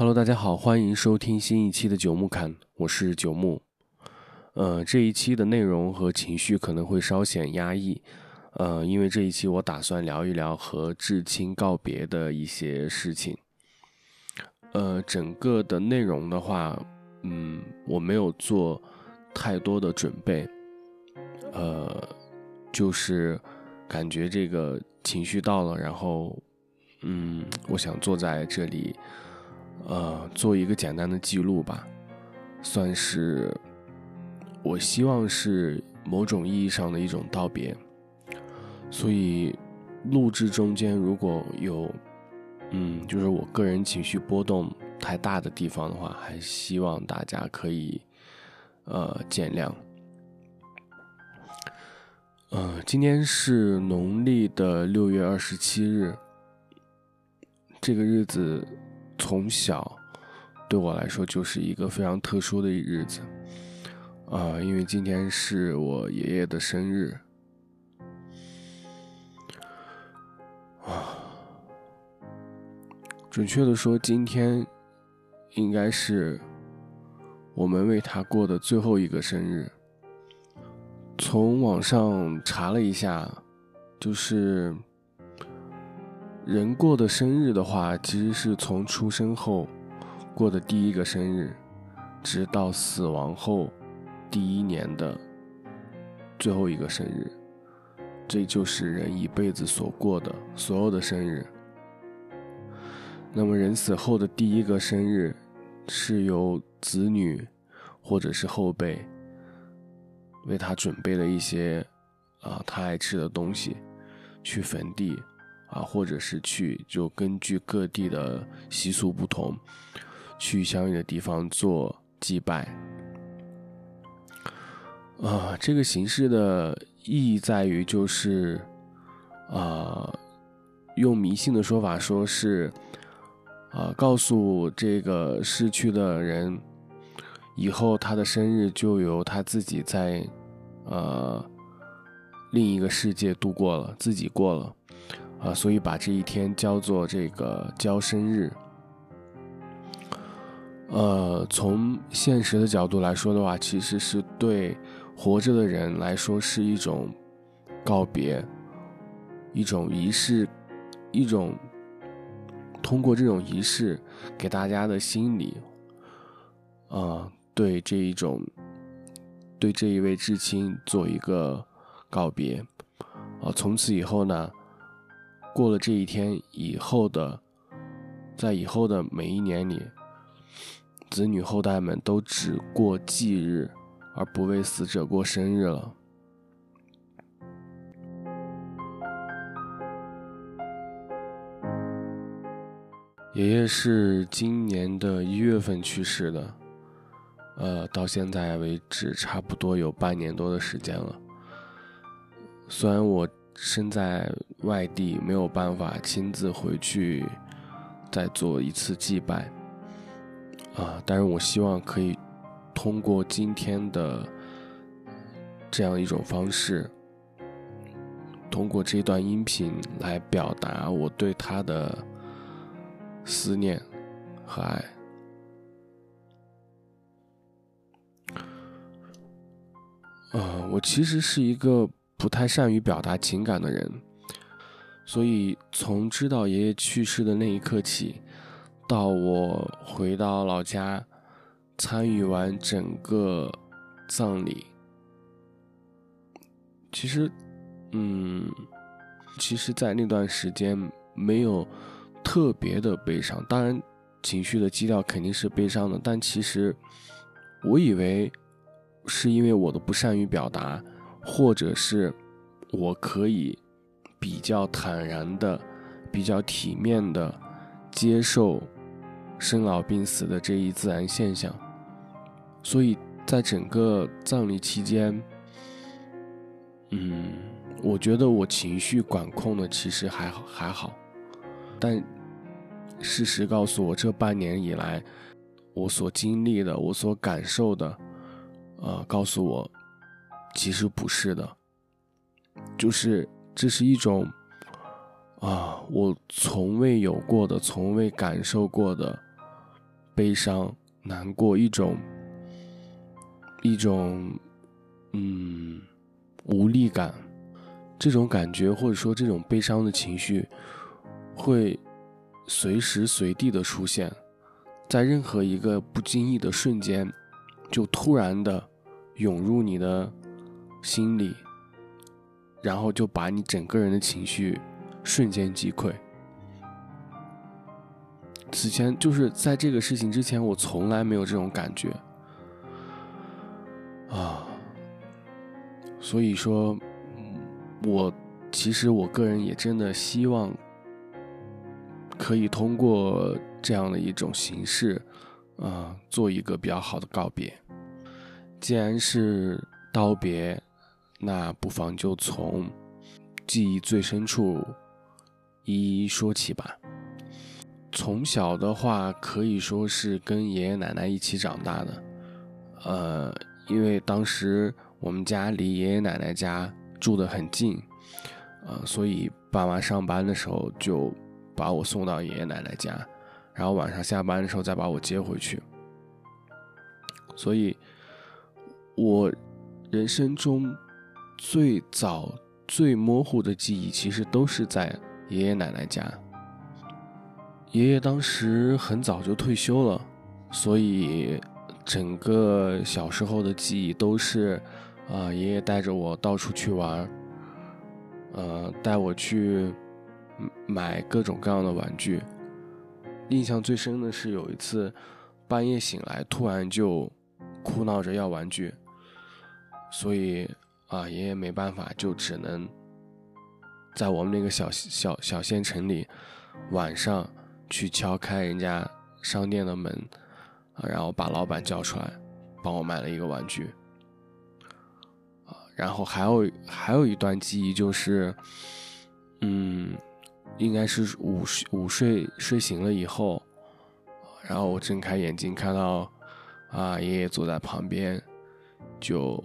Hello，大家好，欢迎收听新一期的九木侃，我是九木。呃，这一期的内容和情绪可能会稍显压抑，呃，因为这一期我打算聊一聊和至亲告别的一些事情。呃，整个的内容的话，嗯，我没有做太多的准备，呃，就是感觉这个情绪到了，然后，嗯，我想坐在这里。呃，做一个简单的记录吧，算是我希望是某种意义上的一种道别。所以录制中间如果有，嗯，就是我个人情绪波动太大的地方的话，还希望大家可以呃见谅。呃，今天是农历的六月二十七日，这个日子。从小，对我来说就是一个非常特殊的日子，啊，因为今天是我爷爷的生日，啊，准确的说，今天应该是我们为他过的最后一个生日。从网上查了一下，就是。人过的生日的话，其实是从出生后过的第一个生日，直到死亡后第一年的最后一个生日，这就是人一辈子所过的所有的生日。那么人死后的第一个生日，是由子女或者是后辈为他准备了一些啊他爱吃的东西，去坟地。啊，或者是去就根据各地的习俗不同，去相应的地方做祭拜。啊，这个形式的意义在于，就是啊，用迷信的说法，说是啊，告诉这个逝去的人，以后他的生日就由他自己在呃另一个世界度过了，自己过了。啊，所以把这一天叫做这个交生日。呃，从现实的角度来说的话，其实是对活着的人来说是一种告别，一种仪式，一种通过这种仪式给大家的心理，啊，对这一种，对这一位至亲做一个告别。啊，从此以后呢？过了这一天以后的，在以后的每一年里，子女后代们都只过忌日，而不为死者过生日了。爷爷是今年的一月份去世的，呃，到现在为止差不多有半年多的时间了。虽然我。身在外地，没有办法亲自回去再做一次祭拜啊！但是我希望可以通过今天的这样一种方式，通过这段音频来表达我对他的思念和爱。啊，我其实是一个。不太善于表达情感的人，所以从知道爷爷去世的那一刻起，到我回到老家，参与完整个葬礼，其实，嗯，其实，在那段时间没有特别的悲伤，当然情绪的基调肯定是悲伤的，但其实我以为是因为我的不善于表达。或者是，我可以比较坦然的、比较体面的接受生老病死的这一自然现象，所以在整个葬礼期间，嗯，我觉得我情绪管控的其实还好还好，但事实告诉我，这半年以来我所经历的、我所感受的，呃，告诉我。其实不是的，就是这是一种啊，我从未有过的、从未感受过的悲伤、难过，一种一种嗯无力感。这种感觉或者说这种悲伤的情绪，会随时随地的出现，在任何一个不经意的瞬间，就突然的涌入你的心里，然后就把你整个人的情绪瞬间击溃。此前就是在这个事情之前，我从来没有这种感觉啊，所以说。我其实我个人也真的希望可以通过这样的一种形式，啊，做一个比较好的告别。既然是道别，那不妨就从记忆最深处一一说起吧。从小的话，可以说是跟爷爷奶奶一起长大的，呃，因为当时我们家离爷爷奶奶家。住得很近，呃，所以爸妈上班的时候就把我送到爷爷奶奶家，然后晚上下班的时候再把我接回去。所以，我人生中最早最模糊的记忆，其实都是在爷爷奶奶家。爷爷当时很早就退休了，所以整个小时候的记忆都是。啊，爷爷带着我到处去玩，呃，带我去买各种各样的玩具。印象最深的是有一次半夜醒来，突然就哭闹着要玩具，所以啊，爷爷没办法，就只能在我们那个小小小县城里晚上去敲开人家商店的门，啊，然后把老板叫出来，帮我买了一个玩具。然后还有还有一段记忆就是，嗯，应该是午午睡睡醒了以后，然后我睁开眼睛看到，啊，爷爷坐在旁边，就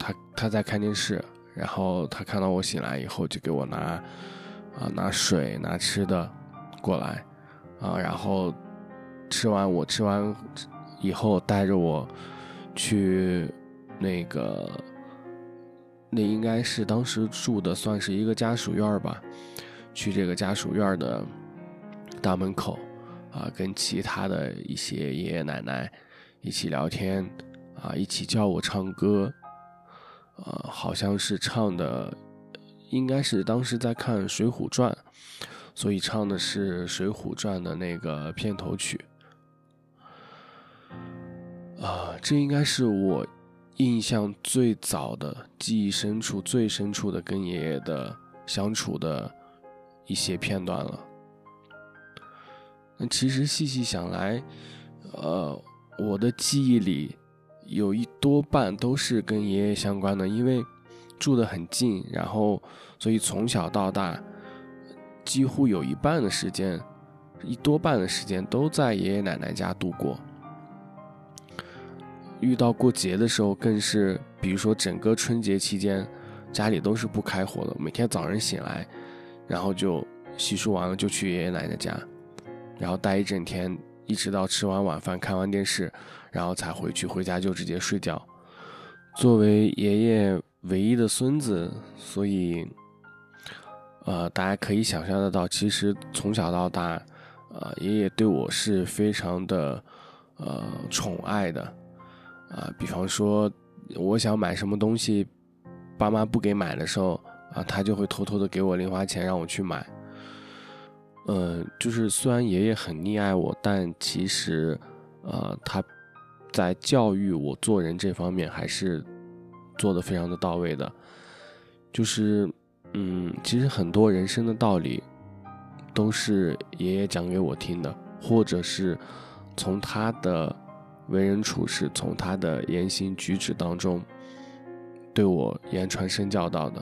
他他在看电视，然后他看到我醒来以后就给我拿，啊拿水拿吃的过来，啊然后吃完我吃完以后带着我去那个。那应该是当时住的，算是一个家属院吧。去这个家属院的大门口，啊，跟其他的一些爷爷奶奶一起聊天，啊，一起叫我唱歌，呃，好像是唱的，应该是当时在看《水浒传》，所以唱的是《水浒传》的那个片头曲。啊，这应该是我。印象最早的记忆深处、最深处的跟爷爷的相处的一些片段了。那其实细细想来，呃，我的记忆里有一多半都是跟爷爷相关的，因为住得很近，然后所以从小到大几乎有一半的时间，一多半的时间都在爷爷奶奶家度过。遇到过节的时候，更是，比如说整个春节期间，家里都是不开火的。每天早上醒来，然后就洗漱完了就去爷爷奶奶家，然后待一整天，一直到吃完晚饭、看完电视，然后才回去。回家就直接睡觉。作为爷爷唯一的孙子，所以，呃，大家可以想象得到，其实从小到大，呃，爷爷对我是非常的，呃，宠爱的。啊，比方说，我想买什么东西，爸妈不给买的时候，啊，他就会偷偷的给我零花钱让我去买。嗯，就是虽然爷爷很溺爱我，但其实，呃，他在教育我做人这方面还是做的非常的到位的。就是，嗯，其实很多人生的道理都是爷爷讲给我听的，或者是从他的。为人处事，从他的言行举止当中，对我言传身教到的。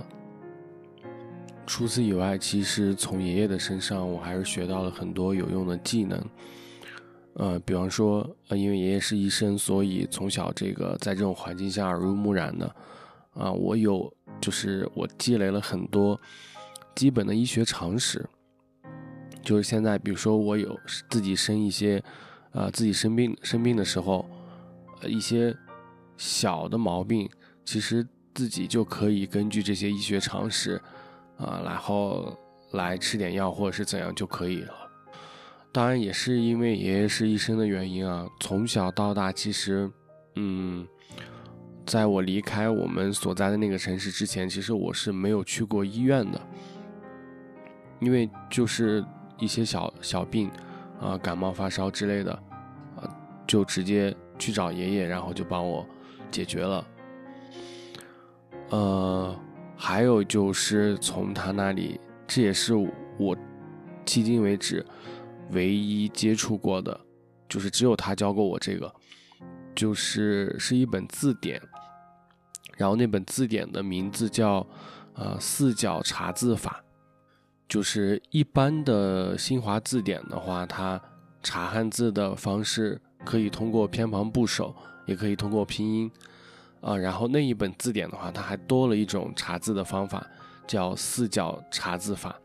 除此以外，其实从爷爷的身上，我还是学到了很多有用的技能。呃，比方说，呃，因为爷爷是医生，所以从小这个在这种环境下耳濡目染的，啊，我有就是我积累了很多基本的医学常识。就是现在，比如说我有自己生一些。啊自己生病生病的时候，呃一些小的毛病，其实自己就可以根据这些医学常识，啊，然后来吃点药或者是怎样就可以了。当然也是因为爷爷是医生的原因啊，从小到大其实，嗯。在我离开我们所在的那个城市之前，其实我是没有去过医院的，因为就是一些小小病，啊，感冒发烧之类的，啊，就直接去找爷爷，然后就帮我解决了。呃，还有就是从他那里，这也是我迄今为止唯一接触过的，就是只有他教过我这个，就是是一本字典。然后那本字典的名字叫，呃，四角查字法，就是一般的新华字典的话，它查汉字的方式可以通过偏旁部首，也可以通过拼音，啊，然后那一本字典的话，它还多了一种查字的方法，叫四角查字法，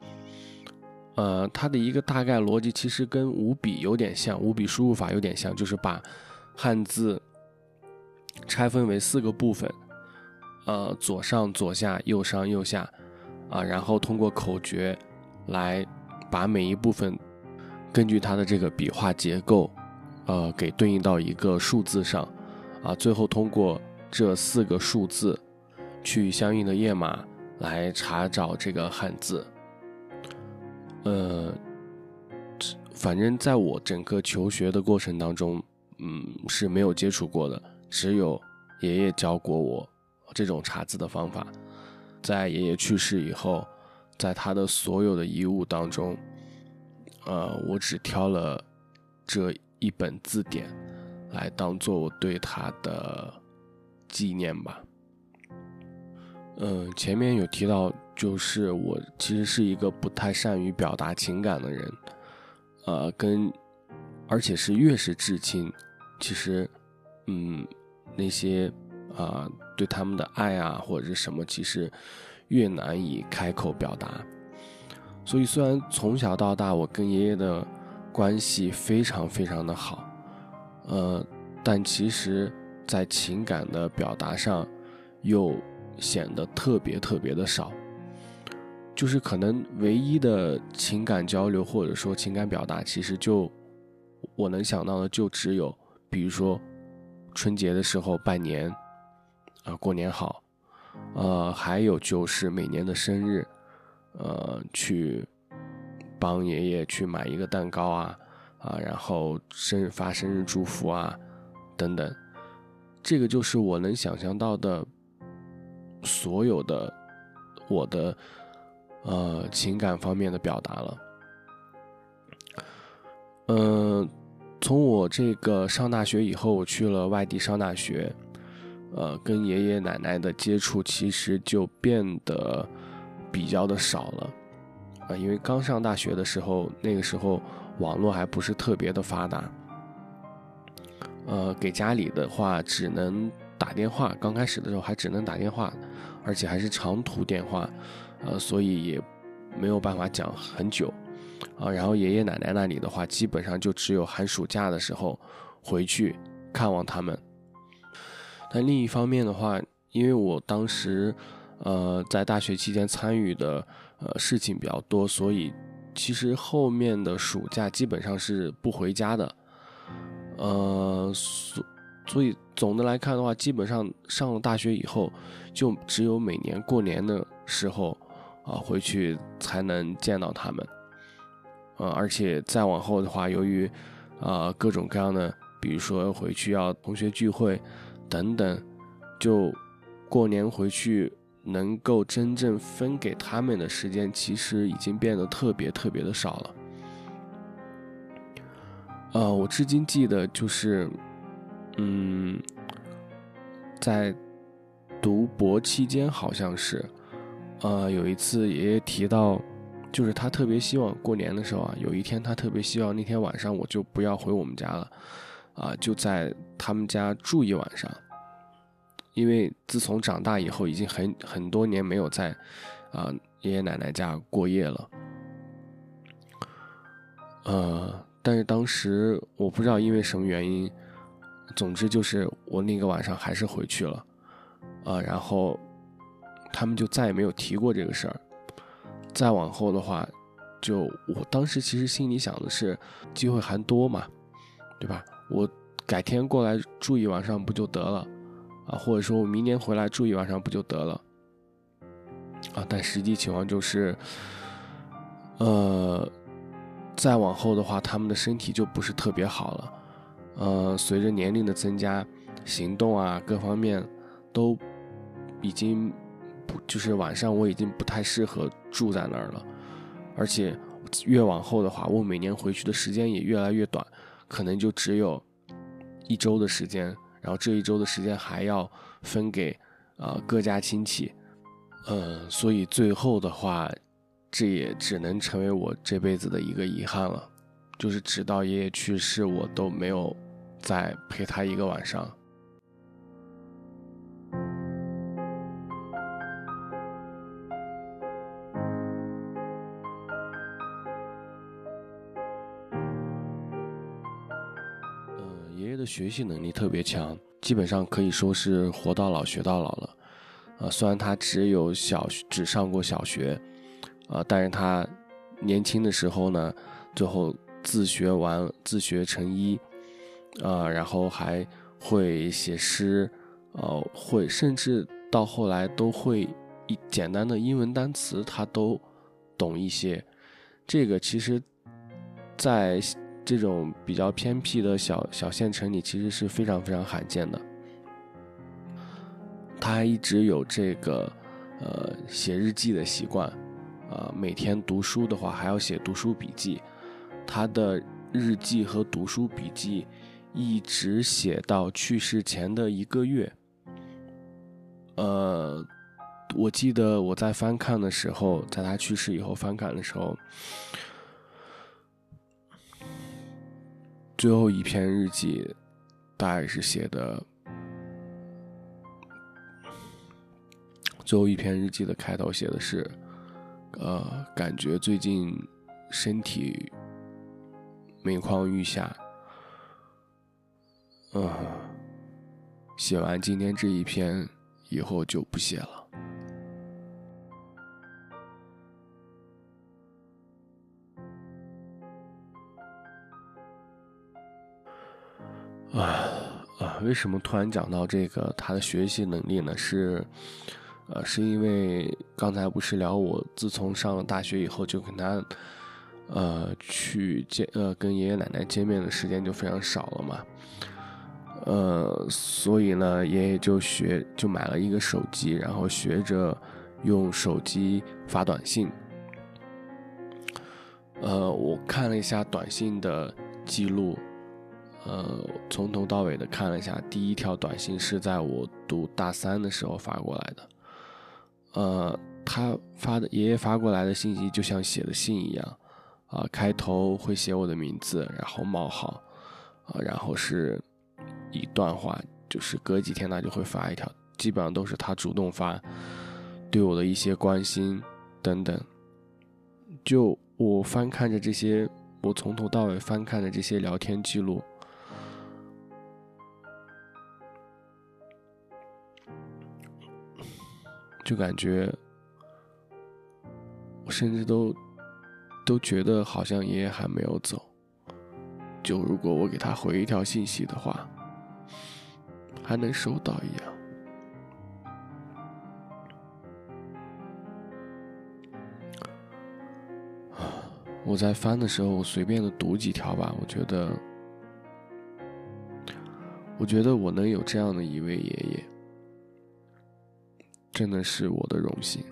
呃，它的一个大概逻辑其实跟五笔有点像，五笔输入法有点像，就是把汉字拆分为四个部分。呃，左上、左下、右上、右下，啊，然后通过口诀来把每一部分根据它的这个笔画结构，呃，给对应到一个数字上，啊，最后通过这四个数字去相应的页码来查找这个汉字。呃，反正在我整个求学的过程当中，嗯，是没有接触过的，只有爷爷教过我。这种查字的方法，在爷爷去世以后，在他的所有的遗物当中，呃，我只挑了这一本字典来当做我对他的纪念吧。嗯，前面有提到，就是我其实是一个不太善于表达情感的人，呃，跟而且是越是至亲，其实，嗯，那些啊。对他们的爱啊，或者是什么，其实越难以开口表达。所以，虽然从小到大我跟爷爷的关系非常非常的好，呃，但其实，在情感的表达上，又显得特别特别的少。就是可能唯一的情感交流或者说情感表达，其实就我能想到的，就只有比如说春节的时候拜年。啊，过年好，呃，还有就是每年的生日，呃，去帮爷爷去买一个蛋糕啊，啊，然后生日发生日祝福啊，等等，这个就是我能想象到的所有的我的呃情感方面的表达了。嗯，从我这个上大学以后，我去了外地上大学。呃，跟爷爷奶奶的接触其实就变得比较的少了，啊，因为刚上大学的时候，那个时候网络还不是特别的发达，呃，给家里的话只能打电话，刚开始的时候还只能打电话，而且还是长途电话，呃，所以也没有办法讲很久，啊，然后爷爷奶奶那里的话，基本上就只有寒暑假的时候回去看望他们。但另一方面的话，因为我当时，呃，在大学期间参与的呃事情比较多，所以其实后面的暑假基本上是不回家的，呃，所所以总的来看的话，基本上上了大学以后，就只有每年过年的时候啊回去才能见到他们，呃，而且再往后的话，由于啊各种各样的，比如说回去要同学聚会。等等，就过年回去能够真正分给他们的时间，其实已经变得特别特别的少了。呃，我至今记得就是，嗯，在读博期间，好像是，呃，有一次爷爷提到，就是他特别希望过年的时候啊，有一天他特别希望那天晚上我就不要回我们家了，啊，就在他们家住一晚上。因为自从长大以后，已经很很多年没有在，啊爷爷奶奶家过夜了。呃，但是当时我不知道因为什么原因，总之就是我那个晚上还是回去了，啊，然后他们就再也没有提过这个事儿。再往后的话，就我当时其实心里想的是，机会还多嘛，对吧？我改天过来住一晚上不就得了，啊，或者说我明年回来住一晚上不就得了，啊，但实际情况就是，呃，再往后的话，他们的身体就不是特别好了，呃，随着年龄的增加，行动啊各方面都已经不就是晚上我已经不太适合住在那儿了，而且越往后的话，我每年回去的时间也越来越短。可能就只有一周的时间，然后这一周的时间还要分给啊各家亲戚，嗯，所以最后的话，这也只能成为我这辈子的一个遗憾了，就是直到爷爷去世，我都没有再陪他一个晚上。学习能力特别强，基本上可以说是活到老学到老了。啊，虽然他只有小只上过小学，啊，但是他年轻的时候呢，最后自学完自学成医，啊，然后还会写诗，呃，会甚至到后来都会一简单的英文单词他都懂一些。这个其实，在。这种比较偏僻的小小县城里，其实是非常非常罕见的。他还一直有这个，呃，写日记的习惯，啊，每天读书的话还要写读书笔记。他的日记和读书笔记一直写到去世前的一个月。呃，我记得我在翻看的时候，在他去世以后翻看的时候。最后一篇日记，大概是写的。最后一篇日记的开头写的是：“呃，感觉最近身体每况愈下。”嗯，写完今天这一篇以后就不写了。为什么突然讲到这个他的学习能力呢？是，呃，是因为刚才不是聊我自从上了大学以后，就跟他，呃，去见呃跟爷爷奶奶见面的时间就非常少了嘛，呃，所以呢，爷爷就学就买了一个手机，然后学着用手机发短信。呃，我看了一下短信的记录。呃，从头到尾的看了一下，第一条短信是在我读大三的时候发过来的。呃，他发的爷爷发过来的信息就像写的信一样，啊，开头会写我的名字，然后冒号，啊，然后是一段话，就是隔几天他就会发一条，基本上都是他主动发，对我的一些关心等等。就我翻看着这些，我从头到尾翻看着这些聊天记录。就感觉，我甚至都都觉得好像爷爷还没有走。就如果我给他回一条信息的话，还能收到一样。我在翻的时候，我随便的读几条吧。我觉得，我觉得我能有这样的一位爷爷。真的是我的荣幸。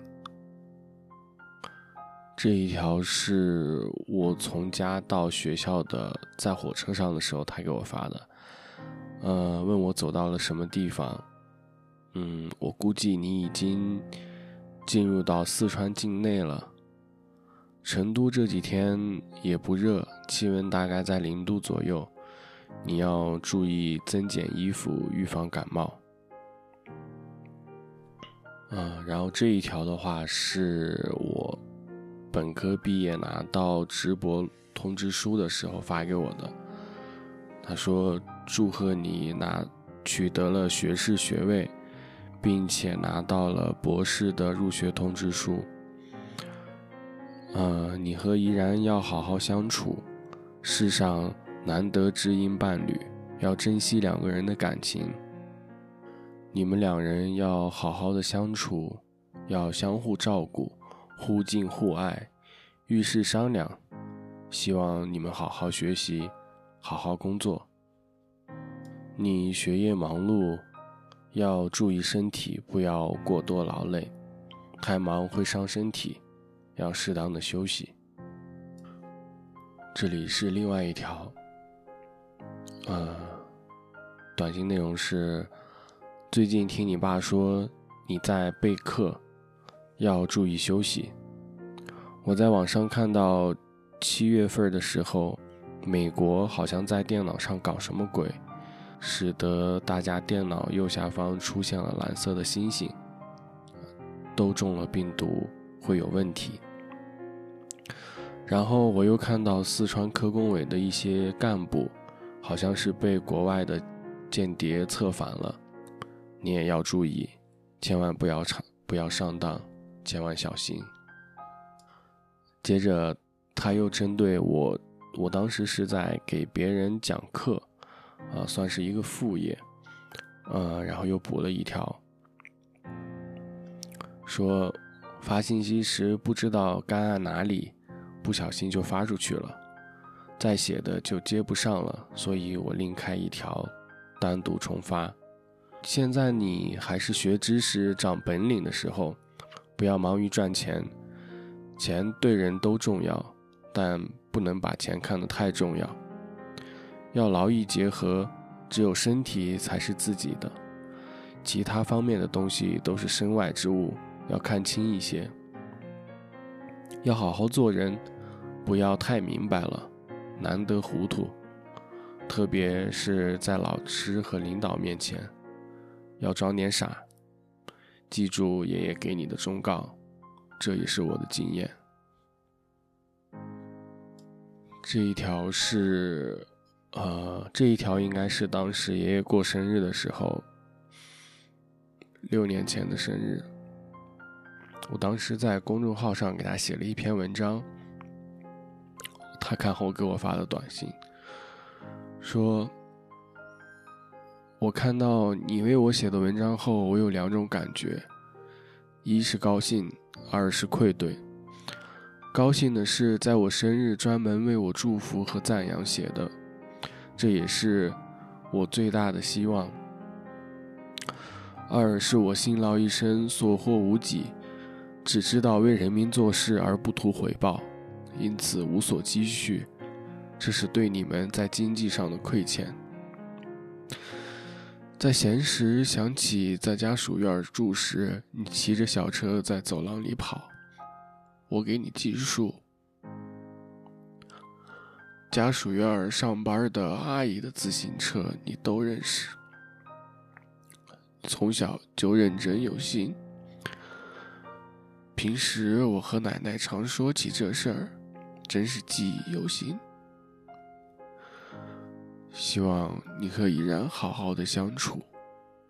这一条是我从家到学校的，在火车上的时候他给我发的，呃，问我走到了什么地方。嗯，我估计你已经进入到四川境内了。成都这几天也不热，气温大概在零度左右，你要注意增减衣服，预防感冒。嗯，然后这一条的话是我本科毕业拿到直博通知书的时候发给我的。他说：“祝贺你拿取得了学士学位，并且拿到了博士的入学通知书。呃，你和怡然要好好相处，世上难得知音伴侣，要珍惜两个人的感情。你们两人要好好的相处，要相互照顾，互敬互爱，遇事商量。希望你们好好学习。”好好工作。你学业忙碌，要注意身体，不要过多劳累，太忙会伤身体，要适当的休息。这里是另外一条，呃，短信内容是：最近听你爸说你在备课，要注意休息。我在网上看到七月份的时候。美国好像在电脑上搞什么鬼，使得大家电脑右下方出现了蓝色的星星，都中了病毒会有问题。然后我又看到四川科工委的一些干部，好像是被国外的间谍策反了，你也要注意，千万不要上不要上当，千万小心。接着他又针对我。我当时是在给别人讲课，啊，算是一个副业，呃，然后又补了一条，说发信息时不知道该按哪里，不小心就发出去了，再写的就接不上了，所以我另开一条，单独重发。现在你还是学知识、长本领的时候，不要忙于赚钱，钱对人都重要，但。不能把钱看得太重要，要劳逸结合，只有身体才是自己的，其他方面的东西都是身外之物，要看清一些。要好好做人，不要太明白了，难得糊涂，特别是在老师和领导面前，要装点傻。记住爷爷给你的忠告，这也是我的经验。这一条是，呃，这一条应该是当时爷爷过生日的时候，六年前的生日。我当时在公众号上给他写了一篇文章，他看后给我发的短信，说：“我看到你为我写的文章后，我有两种感觉，一是高兴，二是愧对。”高兴的是，在我生日专门为我祝福和赞扬写的，这也是我最大的希望。二是我辛劳一生，所获无几，只知道为人民做事而不图回报，因此无所积蓄，这是对你们在经济上的亏欠。在闲时想起在家属院住时，你骑着小车在走廊里跑。我给你计数，家属院上班的阿姨的自行车你都认识。从小就认真有心，平时我和奶奶常说起这事儿，真是记忆犹新。希望你和依然好好的相处，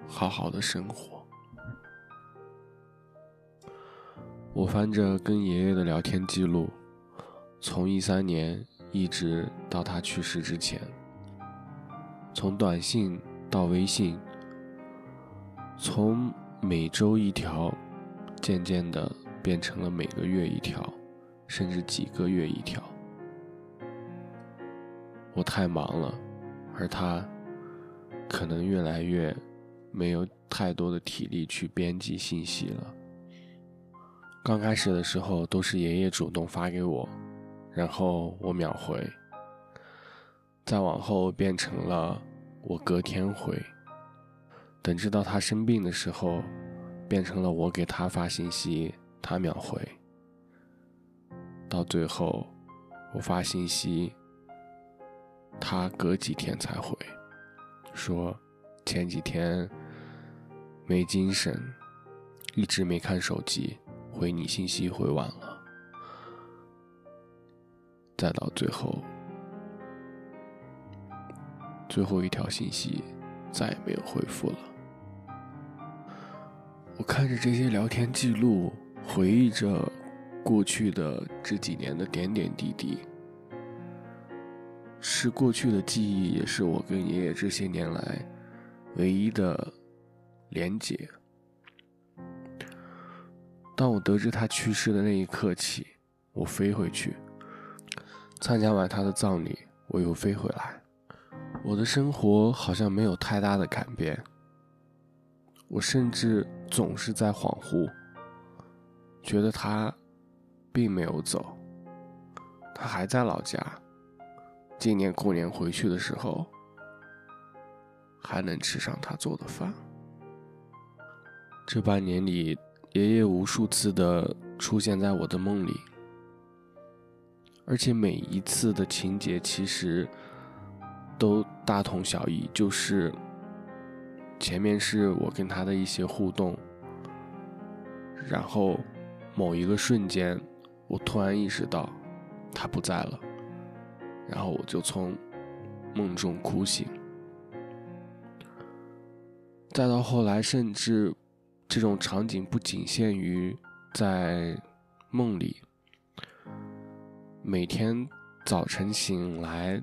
好好的生活。我翻着跟爷爷的聊天记录，从一三年一直到他去世之前，从短信到微信，从每周一条，渐渐的变成了每个月一条，甚至几个月一条。我太忙了，而他可能越来越没有太多的体力去编辑信息了。刚开始的时候都是爷爷主动发给我，然后我秒回。再往后变成了我隔天回。等知道他生病的时候，变成了我给他发信息，他秒回。到最后，我发信息，他隔几天才回，说前几天没精神，一直没看手机。回你信息回晚了，再到最后，最后一条信息再也没有回复了。我看着这些聊天记录，回忆着过去的这几年的点点滴滴，是过去的记忆，也是我跟爷爷这些年来唯一的连结。当我得知他去世的那一刻起，我飞回去，参加完他的葬礼，我又飞回来，我的生活好像没有太大的改变。我甚至总是在恍惚，觉得他并没有走，他还在老家。今年过年回去的时候，还能吃上他做的饭。这半年里，爷爷无数次的出现在我的梦里，而且每一次的情节其实都大同小异，就是。前面是我跟他的一些互动，然后某一个瞬间，我突然意识到他不在了，然后我就从梦中哭醒。再到后来，甚至这种场景不仅限于在梦里，每天早晨醒来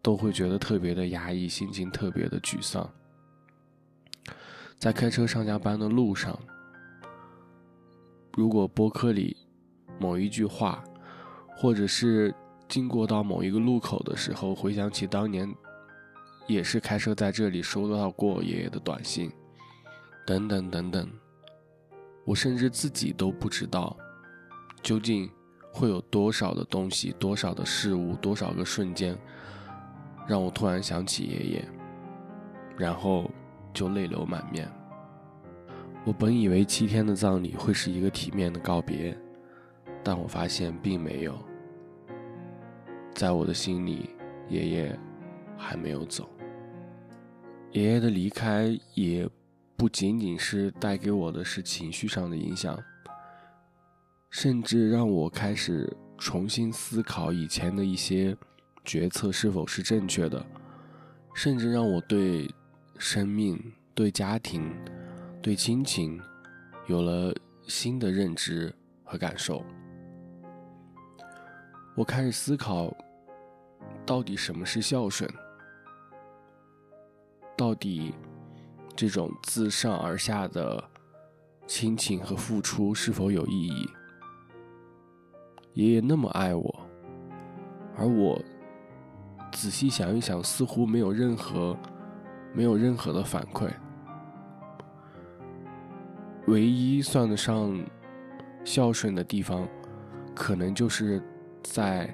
都会觉得特别的压抑，心情特别的沮丧。在开车上下班的路上，如果播客里某一句话，或者是经过到某一个路口的时候，回想起当年也是开车在这里收到过爷爷的短信，等等等等，我甚至自己都不知道，究竟会有多少的东西、多少的事物、多少个瞬间，让我突然想起爷爷，然后。就泪流满面。我本以为七天的葬礼会是一个体面的告别，但我发现并没有。在我的心里，爷爷还没有走。爷爷的离开也不仅仅是带给我的是情绪上的影响，甚至让我开始重新思考以前的一些决策是否是正确的，甚至让我对。生命对家庭、对亲情有了新的认知和感受。我开始思考，到底什么是孝顺？到底这种自上而下的亲情和付出是否有意义？爷爷那么爱我，而我仔细想一想，似乎没有任何。没有任何的反馈，唯一算得上孝顺的地方，可能就是在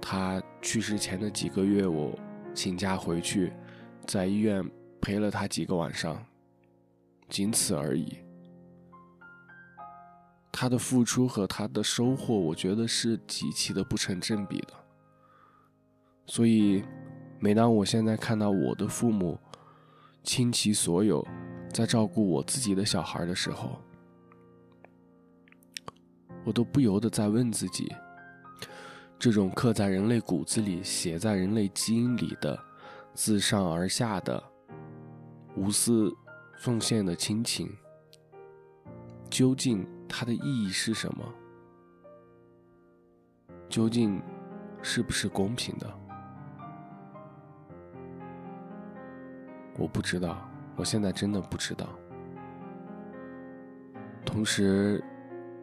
他去世前的几个月，我请假回去，在医院陪了他几个晚上，仅此而已。他的付出和他的收获，我觉得是极其的不成正比的，所以。每当我现在看到我的父母倾其所有在照顾我自己的小孩的时候，我都不由得在问自己：这种刻在人类骨子里、写在人类基因里的自上而下的无私奉献的亲情，究竟它的意义是什么？究竟是不是公平的？我不知道，我现在真的不知道。同时，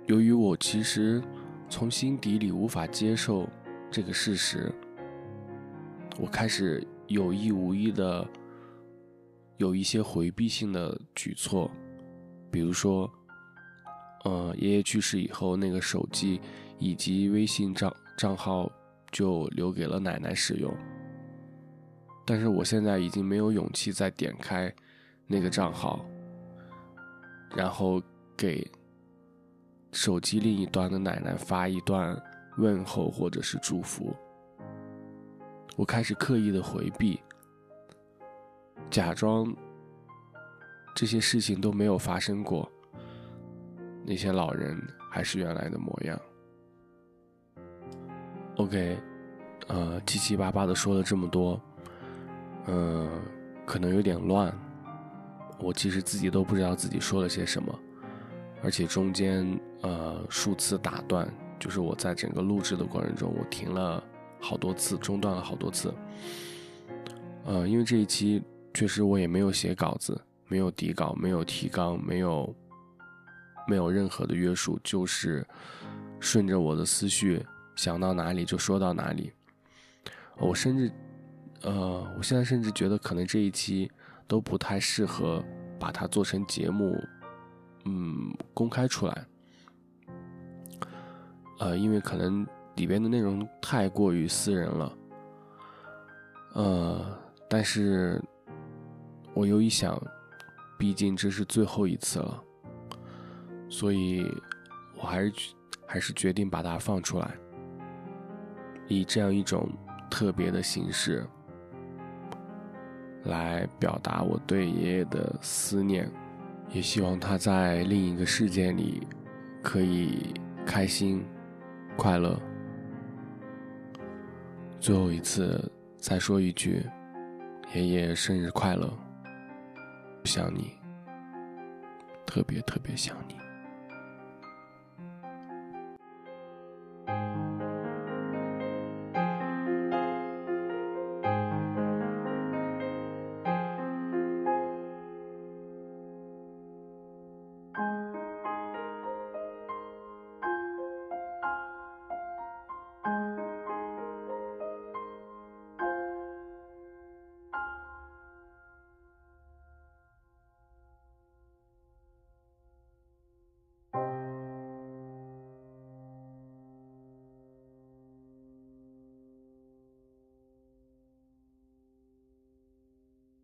由于我其实从心底里无法接受这个事实，我开始有意无意的有一些回避性的举措，比如说，呃，爷爷去世以后，那个手机以及微信账账号就留给了奶奶使用。但是我现在已经没有勇气再点开那个账号，然后给手机另一端的奶奶发一段问候或者是祝福。我开始刻意的回避，假装这些事情都没有发生过，那些老人还是原来的模样。OK，呃，七七八八的说了这么多，嗯，可能有点乱。我其实自己都不知道自己说了些什么，而且中间呃数次打断，就是我在整个录制的过程中，我停了好多次，中断了好多次。呃，因为这一期确实我也没有写稿子，没有底稿，没有提纲，没有没有任何的约束，就是顺着我的思绪想到哪里就说到哪里。我甚至呃，我现在甚至觉得可能这一期。都不太适合把它做成节目，嗯，公开出来。呃，因为可能里边的内容太过于私人了。呃，但是我又一想，毕竟这是最后一次了，所以我还是还是决定把它放出来，以这样一种特别的形式。来表达我对爷爷的思念，也希望他在另一个世界里可以开心、快乐。最后一次再说一句：爷爷生日快乐！想你，特别特别想你。